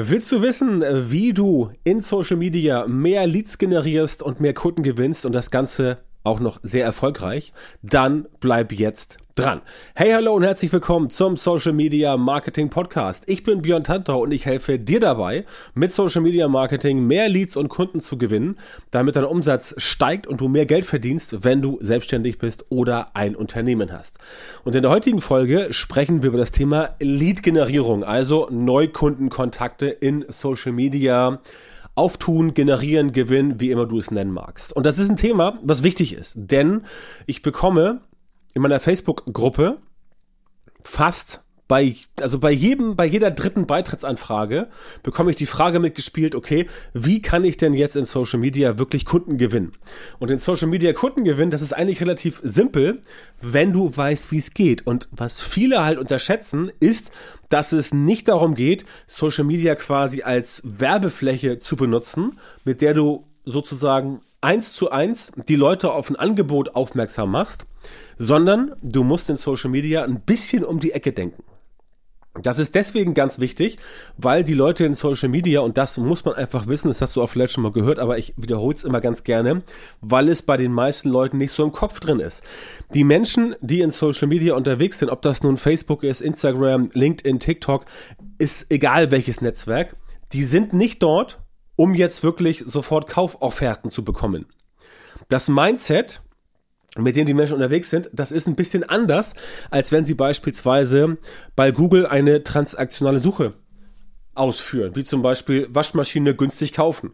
Willst du wissen, wie du in Social Media mehr Leads generierst und mehr Kunden gewinnst und das Ganze auch noch sehr erfolgreich? Dann bleib jetzt dran. Hey, hallo und herzlich willkommen zum Social Media Marketing Podcast. Ich bin Björn Tantau und ich helfe dir dabei, mit Social Media Marketing mehr Leads und Kunden zu gewinnen, damit dein Umsatz steigt und du mehr Geld verdienst, wenn du selbstständig bist oder ein Unternehmen hast. Und in der heutigen Folge sprechen wir über das Thema Lead-Generierung, also Neukundenkontakte in Social Media auftun, generieren, gewinnen, wie immer du es nennen magst. Und das ist ein Thema, was wichtig ist, denn ich bekomme in meiner Facebook-Gruppe fast bei, also bei jedem, bei jeder dritten Beitrittsanfrage bekomme ich die Frage mitgespielt, okay, wie kann ich denn jetzt in Social Media wirklich Kunden gewinnen? Und in Social Media Kunden gewinnen, das ist eigentlich relativ simpel, wenn du weißt, wie es geht. Und was viele halt unterschätzen, ist, dass es nicht darum geht, Social Media quasi als Werbefläche zu benutzen, mit der du sozusagen eins zu eins die Leute auf ein Angebot aufmerksam machst, sondern du musst in Social Media ein bisschen um die Ecke denken. Das ist deswegen ganz wichtig, weil die Leute in Social Media, und das muss man einfach wissen, das hast du auch vielleicht schon mal gehört, aber ich wiederhole es immer ganz gerne, weil es bei den meisten Leuten nicht so im Kopf drin ist. Die Menschen, die in Social Media unterwegs sind, ob das nun Facebook ist, Instagram, LinkedIn, TikTok, ist egal welches Netzwerk, die sind nicht dort, um jetzt wirklich sofort Kaufofferten zu bekommen. Das Mindset, mit denen die Menschen unterwegs sind, das ist ein bisschen anders, als wenn sie beispielsweise bei Google eine transaktionale Suche ausführen, wie zum Beispiel Waschmaschine günstig kaufen.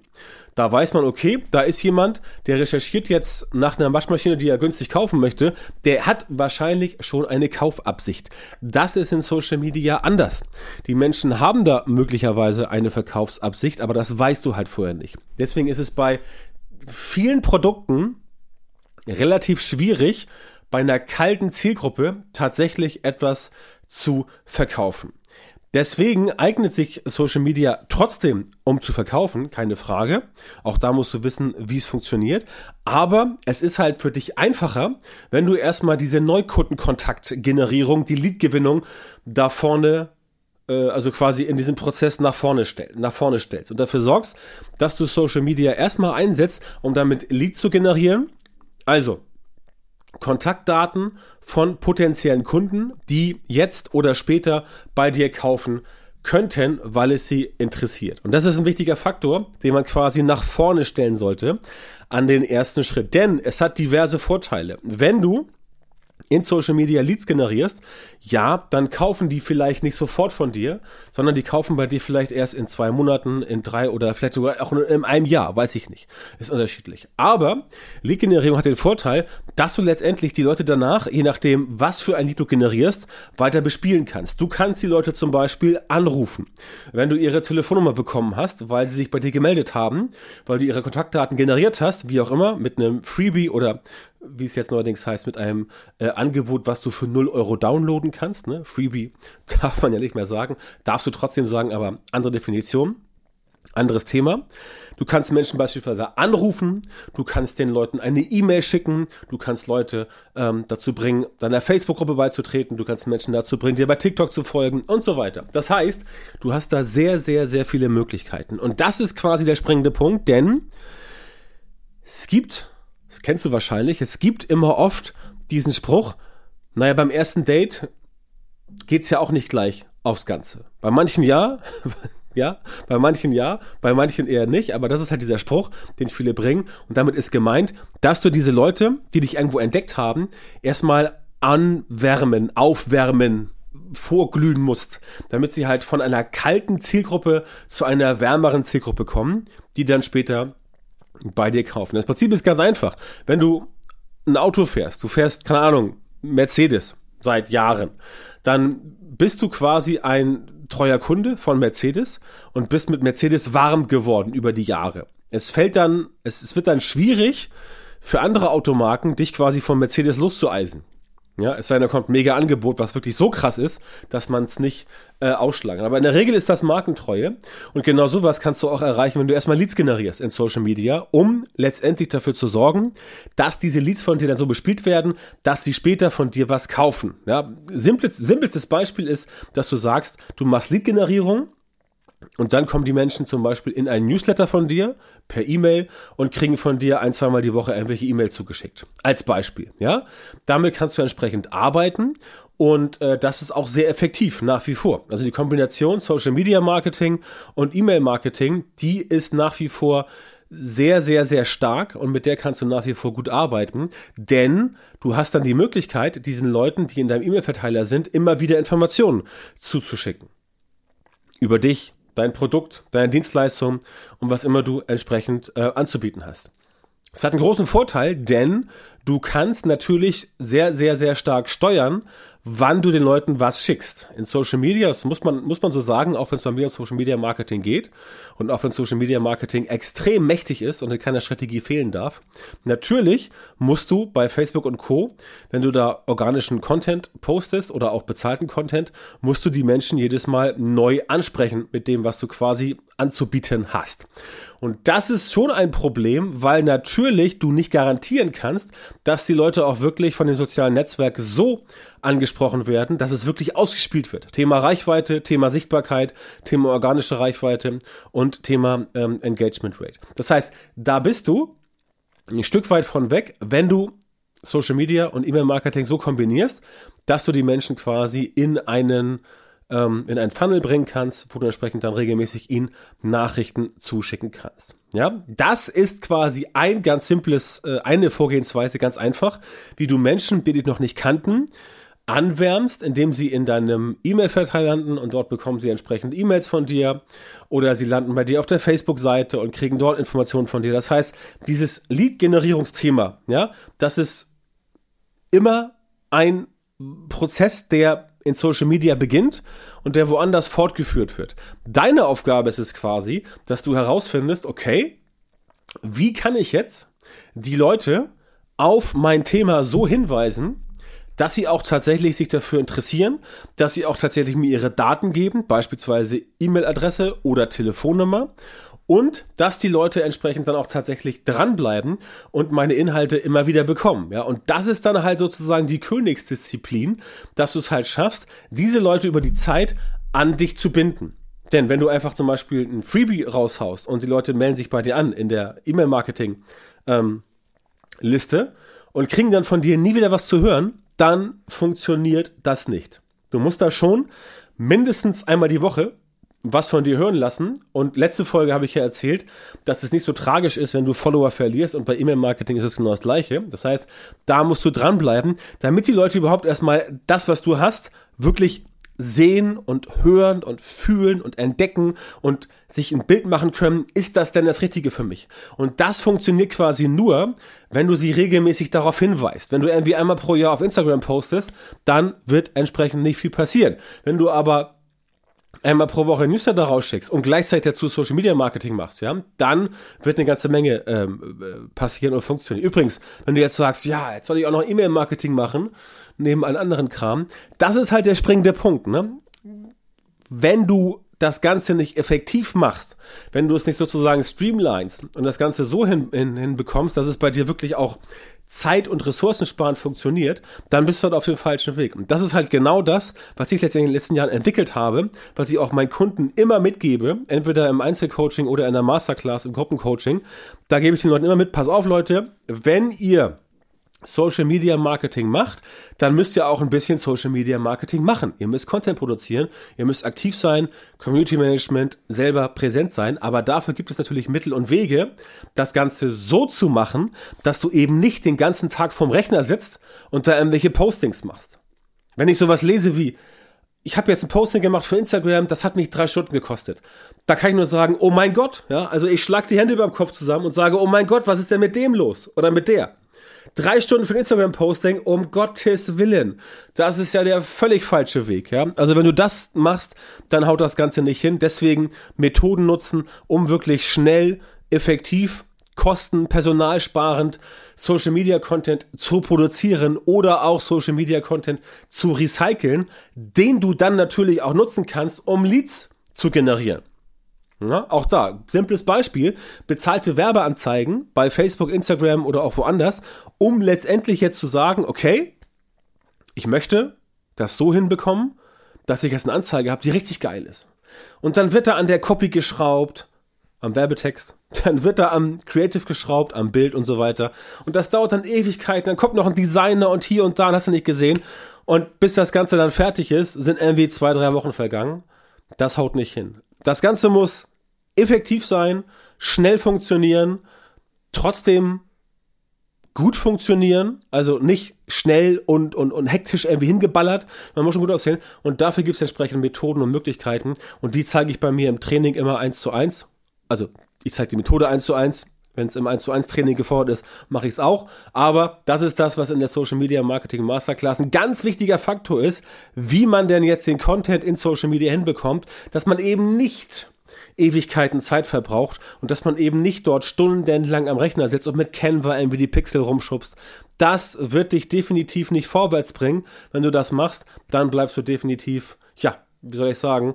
Da weiß man, okay, da ist jemand, der recherchiert jetzt nach einer Waschmaschine, die er günstig kaufen möchte, der hat wahrscheinlich schon eine Kaufabsicht. Das ist in Social Media anders. Die Menschen haben da möglicherweise eine Verkaufsabsicht, aber das weißt du halt vorher nicht. Deswegen ist es bei vielen Produkten relativ schwierig, bei einer kalten Zielgruppe tatsächlich etwas zu verkaufen. Deswegen eignet sich Social Media trotzdem, um zu verkaufen, keine Frage. Auch da musst du wissen, wie es funktioniert. Aber es ist halt für dich einfacher, wenn du erstmal diese Neukundenkontaktgenerierung, die Leadgewinnung da vorne äh, also quasi in diesem Prozess nach vorne, stell, nach vorne stellst und dafür sorgst, dass du Social Media erstmal einsetzt, um damit Lead zu generieren also, Kontaktdaten von potenziellen Kunden, die jetzt oder später bei dir kaufen könnten, weil es sie interessiert. Und das ist ein wichtiger Faktor, den man quasi nach vorne stellen sollte an den ersten Schritt. Denn es hat diverse Vorteile. Wenn du in Social Media Leads generierst, ja, dann kaufen die vielleicht nicht sofort von dir, sondern die kaufen bei dir vielleicht erst in zwei Monaten, in drei oder vielleicht sogar auch in einem Jahr, weiß ich nicht. Ist unterschiedlich. Aber Lead-Generierung hat den Vorteil, dass du letztendlich die Leute danach, je nachdem, was für ein Lead du generierst, weiter bespielen kannst. Du kannst die Leute zum Beispiel anrufen. Wenn du ihre Telefonnummer bekommen hast, weil sie sich bei dir gemeldet haben, weil du ihre Kontaktdaten generiert hast, wie auch immer, mit einem Freebie oder wie es jetzt neuerdings heißt, mit einem äh, Angebot, was du für 0 Euro downloaden kannst. Ne? Freebie darf man ja nicht mehr sagen. Darfst du trotzdem sagen, aber andere Definition. Anderes Thema. Du kannst Menschen beispielsweise anrufen, du kannst den Leuten eine E-Mail schicken, du kannst Leute ähm, dazu bringen, deiner Facebook-Gruppe beizutreten, du kannst Menschen dazu bringen, dir bei TikTok zu folgen und so weiter. Das heißt, du hast da sehr, sehr, sehr viele Möglichkeiten. Und das ist quasi der springende Punkt, denn es gibt das kennst du wahrscheinlich, es gibt immer oft diesen Spruch, naja, beim ersten Date geht's ja auch nicht gleich aufs Ganze. Bei manchen ja, ja, bei manchen ja, bei manchen eher nicht, aber das ist halt dieser Spruch, den viele bringen. Und damit ist gemeint, dass du diese Leute, die dich irgendwo entdeckt haben, erstmal anwärmen, aufwärmen, vorglühen musst, damit sie halt von einer kalten Zielgruppe zu einer wärmeren Zielgruppe kommen, die dann später bei dir kaufen. Das Prinzip ist ganz einfach. Wenn du ein Auto fährst, du fährst, keine Ahnung, Mercedes seit Jahren, dann bist du quasi ein treuer Kunde von Mercedes und bist mit Mercedes warm geworden über die Jahre. Es fällt dann, es, es wird dann schwierig für andere Automarken, dich quasi von Mercedes loszueisen. Ja, es sei denn, da kommt mega Angebot, was wirklich so krass ist, dass man es nicht äh, ausschlagen. Aber in der Regel ist das Markentreue. Und genau sowas kannst du auch erreichen, wenn du erstmal Leads generierst in Social Media, um letztendlich dafür zu sorgen, dass diese Leads von dir dann so bespielt werden, dass sie später von dir was kaufen. Ja, simples, simpelstes Beispiel ist, dass du sagst, du machst Lead-Generierung Und dann kommen die Menschen zum Beispiel in einen Newsletter von dir per E-Mail und kriegen von dir ein, zweimal die Woche irgendwelche E-Mails zugeschickt. Als Beispiel, ja. Damit kannst du entsprechend arbeiten und äh, das ist auch sehr effektiv nach wie vor. Also die Kombination Social Media Marketing und E-Mail Marketing, die ist nach wie vor sehr, sehr, sehr stark und mit der kannst du nach wie vor gut arbeiten, denn du hast dann die Möglichkeit, diesen Leuten, die in deinem E-Mail-Verteiler sind, immer wieder Informationen zuzuschicken. Über dich, dein Produkt, deine Dienstleistung und was immer du entsprechend äh, anzubieten hast. Es hat einen großen Vorteil, denn du kannst natürlich sehr, sehr, sehr stark steuern, wann du den Leuten was schickst. In Social Media, das muss man, muss man so sagen, auch wenn es bei mir um Social Media Marketing geht und auch wenn Social Media Marketing extrem mächtig ist und in keiner Strategie fehlen darf. Natürlich musst du bei Facebook und Co., wenn du da organischen Content postest oder auch bezahlten Content, musst du die Menschen jedes Mal neu ansprechen mit dem, was du quasi anzubieten hast. Und das ist schon ein Problem, weil natürlich du nicht garantieren kannst, dass die Leute auch wirklich von den sozialen Netzwerken so angesprochen werden, dass es wirklich ausgespielt wird. Thema Reichweite, Thema Sichtbarkeit, Thema organische Reichweite und Thema ähm, Engagement Rate. Das heißt, da bist du ein Stück weit von weg, wenn du Social Media und E-Mail-Marketing so kombinierst, dass du die Menschen quasi in einen ähm, in ein Funnel bringen kannst, wo du entsprechend dann regelmäßig ihnen Nachrichten zuschicken kannst. Ja, das ist quasi ein ganz simples, äh, eine Vorgehensweise, ganz einfach, wie du Menschen, die dich noch nicht kannten, anwärmst, indem sie in deinem E-Mail-Verteiler landen und dort bekommen sie entsprechend E-Mails von dir oder sie landen bei dir auf der Facebook-Seite und kriegen dort Informationen von dir. Das heißt, dieses Lead-Generierungsthema, ja, das ist immer ein Prozess, der in Social Media beginnt und der woanders fortgeführt wird. Deine Aufgabe ist es quasi, dass du herausfindest, okay, wie kann ich jetzt die Leute auf mein Thema so hinweisen, dass sie auch tatsächlich sich dafür interessieren, dass sie auch tatsächlich mir ihre Daten geben, beispielsweise E-Mail-Adresse oder Telefonnummer und dass die Leute entsprechend dann auch tatsächlich dranbleiben und meine Inhalte immer wieder bekommen. Ja, und das ist dann halt sozusagen die Königsdisziplin, dass du es halt schaffst, diese Leute über die Zeit an dich zu binden. Denn wenn du einfach zum Beispiel ein Freebie raushaust und die Leute melden sich bei dir an in der E-Mail-Marketing ähm, und kriegen dann von dir nie wieder was zu hören, dann funktioniert das nicht. Du musst da schon mindestens einmal die Woche was von dir hören lassen. Und letzte Folge habe ich ja erzählt, dass es nicht so tragisch ist, wenn du Follower verlierst. Und bei E-Mail-Marketing ist es genau das Gleiche. Das heißt, da musst du dranbleiben, damit die Leute überhaupt erstmal das, was du hast, wirklich sehen und hören und fühlen und entdecken und sich ein Bild machen können, ist das denn das Richtige für mich? Und das funktioniert quasi nur, wenn du sie regelmäßig darauf hinweist. Wenn du irgendwie einmal pro Jahr auf Instagram postest, dann wird entsprechend nicht viel passieren. Wenn du aber einmal pro Woche Newsletter rausschickst und gleichzeitig dazu Social Media Marketing machst, ja, dann wird eine ganze Menge ähm, äh, passieren und funktionieren. Übrigens, wenn du jetzt sagst, ja, jetzt soll ich auch noch E-Mail Marketing machen, neben allen anderen Kram, das ist halt der springende Punkt, ne? Wenn du das Ganze nicht effektiv machst, wenn du es nicht sozusagen streamlinest und das Ganze so hin, hin, hinbekommst, dass es bei dir wirklich auch Zeit- und Ressourcensparend funktioniert, dann bist du halt auf dem falschen Weg. Und das ist halt genau das, was ich letztendlich in den letzten Jahren entwickelt habe, was ich auch meinen Kunden immer mitgebe, entweder im Einzelcoaching oder in der Masterclass, im Gruppencoaching. Da gebe ich den Leuten immer mit, pass auf Leute, wenn ihr Social Media Marketing macht, dann müsst ihr auch ein bisschen Social Media Marketing machen. Ihr müsst Content produzieren, ihr müsst aktiv sein, Community Management selber präsent sein, aber dafür gibt es natürlich Mittel und Wege, das Ganze so zu machen, dass du eben nicht den ganzen Tag vorm Rechner sitzt und da irgendwelche Postings machst. Wenn ich sowas lese wie, ich habe jetzt ein Posting gemacht für Instagram, das hat mich drei Stunden gekostet. Da kann ich nur sagen, oh mein Gott, ja, also ich schlag die Hände über dem Kopf zusammen und sage, oh mein Gott, was ist denn mit dem los? Oder mit der? Drei Stunden für ein Instagram-Posting, um Gottes Willen. Das ist ja der völlig falsche Weg, ja. Also wenn du das machst, dann haut das Ganze nicht hin. Deswegen Methoden nutzen, um wirklich schnell, effektiv, kosten, personalsparend Social Media Content zu produzieren oder auch Social Media Content zu recyceln, den du dann natürlich auch nutzen kannst, um Leads zu generieren. Ja, auch da, simples Beispiel, bezahlte Werbeanzeigen bei Facebook, Instagram oder auch woanders, um letztendlich jetzt zu sagen, okay, ich möchte das so hinbekommen, dass ich jetzt eine Anzeige habe, die richtig geil ist. Und dann wird da an der Copy geschraubt, am Werbetext. Dann wird da am Creative geschraubt, am Bild und so weiter. Und das dauert dann Ewigkeiten. Dann kommt noch ein Designer und hier und da, hast du nicht gesehen. Und bis das Ganze dann fertig ist, sind irgendwie zwei, drei Wochen vergangen. Das haut nicht hin. Das Ganze muss effektiv sein, schnell funktionieren, trotzdem gut funktionieren, also nicht schnell und, und, und hektisch irgendwie hingeballert, man muss schon gut aussehen. Und dafür gibt es entsprechende Methoden und Möglichkeiten. Und die zeige ich bei mir im Training immer eins zu eins, also ich zeige die Methode eins zu eins, wenn es im 1 zu 1 Training gefordert ist, mache ich es auch. Aber das ist das, was in der Social Media Marketing Masterclass ein ganz wichtiger Faktor ist, wie man denn jetzt den Content in Social Media hinbekommt, dass man eben nicht Ewigkeiten Zeit verbraucht und dass man eben nicht dort stundenlang am Rechner sitzt und mit Canva irgendwie die Pixel rumschubst. Das wird dich definitiv nicht vorwärts bringen. Wenn du das machst, dann bleibst du definitiv, ja, wie soll ich sagen,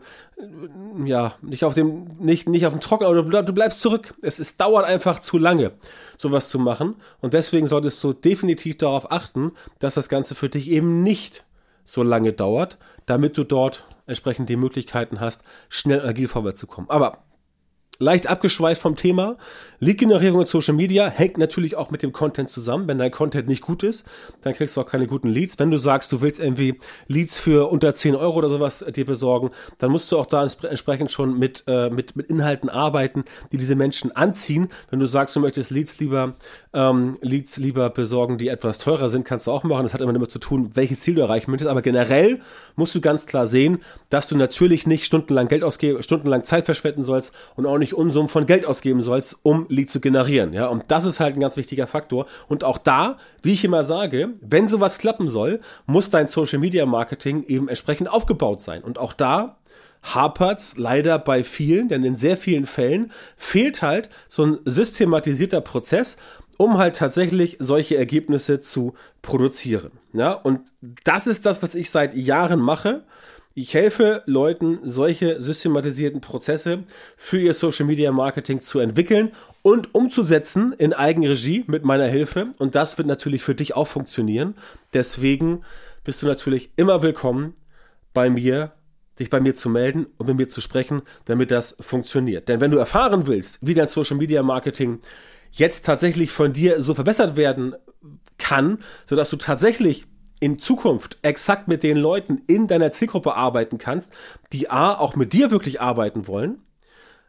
ja, nicht auf dem, nicht, nicht auf dem Trocken, aber du, du bleibst zurück. Es, es dauert einfach zu lange, sowas zu machen. Und deswegen solltest du definitiv darauf achten, dass das Ganze für dich eben nicht so lange dauert, damit du dort entsprechend die Möglichkeiten hast, schnell und agil vorwärts zu kommen. Aber leicht abgeschweift vom Thema. Lead-Generierung in Social Media hängt natürlich auch mit dem Content zusammen. Wenn dein Content nicht gut ist, dann kriegst du auch keine guten Leads. Wenn du sagst, du willst irgendwie Leads für unter 10 Euro oder sowas dir besorgen, dann musst du auch da entsprechend schon mit, äh, mit, mit Inhalten arbeiten, die diese Menschen anziehen. Wenn du sagst, du möchtest Leads lieber, ähm, Leads lieber besorgen, die etwas teurer sind, kannst du auch machen. Das hat immer damit zu tun, welches Ziel du erreichen möchtest. Aber generell musst du ganz klar sehen, dass du natürlich nicht stundenlang Geld ausgeben, stundenlang Zeit verschwenden sollst und auch nicht nicht Unsummen von Geld ausgeben sollst, um Lead zu generieren. Ja, und das ist halt ein ganz wichtiger Faktor. Und auch da, wie ich immer sage, wenn sowas klappen soll, muss dein Social Media Marketing eben entsprechend aufgebaut sein. Und auch da hapert's leider bei vielen, denn in sehr vielen Fällen fehlt halt so ein systematisierter Prozess, um halt tatsächlich solche Ergebnisse zu produzieren. Ja, und das ist das, was ich seit Jahren mache. Ich helfe Leuten, solche systematisierten Prozesse für ihr Social Media Marketing zu entwickeln und umzusetzen in Eigenregie mit meiner Hilfe. Und das wird natürlich für dich auch funktionieren. Deswegen bist du natürlich immer willkommen bei mir, dich bei mir zu melden und mit mir zu sprechen, damit das funktioniert. Denn wenn du erfahren willst, wie dein Social Media Marketing jetzt tatsächlich von dir so verbessert werden kann, sodass du tatsächlich in Zukunft exakt mit den Leuten in deiner Zielgruppe arbeiten kannst, die A, auch mit dir wirklich arbeiten wollen,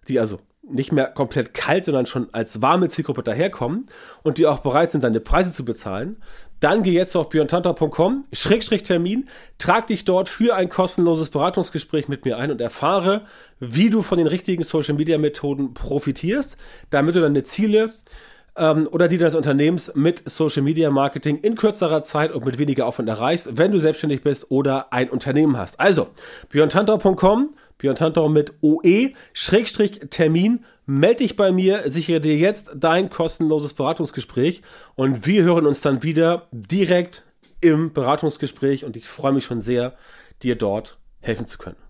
die also nicht mehr komplett kalt, sondern schon als warme Zielgruppe daherkommen und die auch bereit sind, deine Preise zu bezahlen, dann geh jetzt auf björntanta.com, Schrägstrich Termin, trag dich dort für ein kostenloses Beratungsgespräch mit mir ein und erfahre, wie du von den richtigen Social Media Methoden profitierst, damit du deine Ziele ähm, oder die deines Unternehmens mit Social Media Marketing in kürzerer Zeit und mit weniger Aufwand erreichst, wenn du selbstständig bist oder ein Unternehmen hast. Also, björntantau.com, björntantau mit OE, Schrägstrich Termin, melde dich bei mir, sichere dir jetzt dein kostenloses Beratungsgespräch und wir hören uns dann wieder direkt im Beratungsgespräch und ich freue mich schon sehr, dir dort helfen zu können.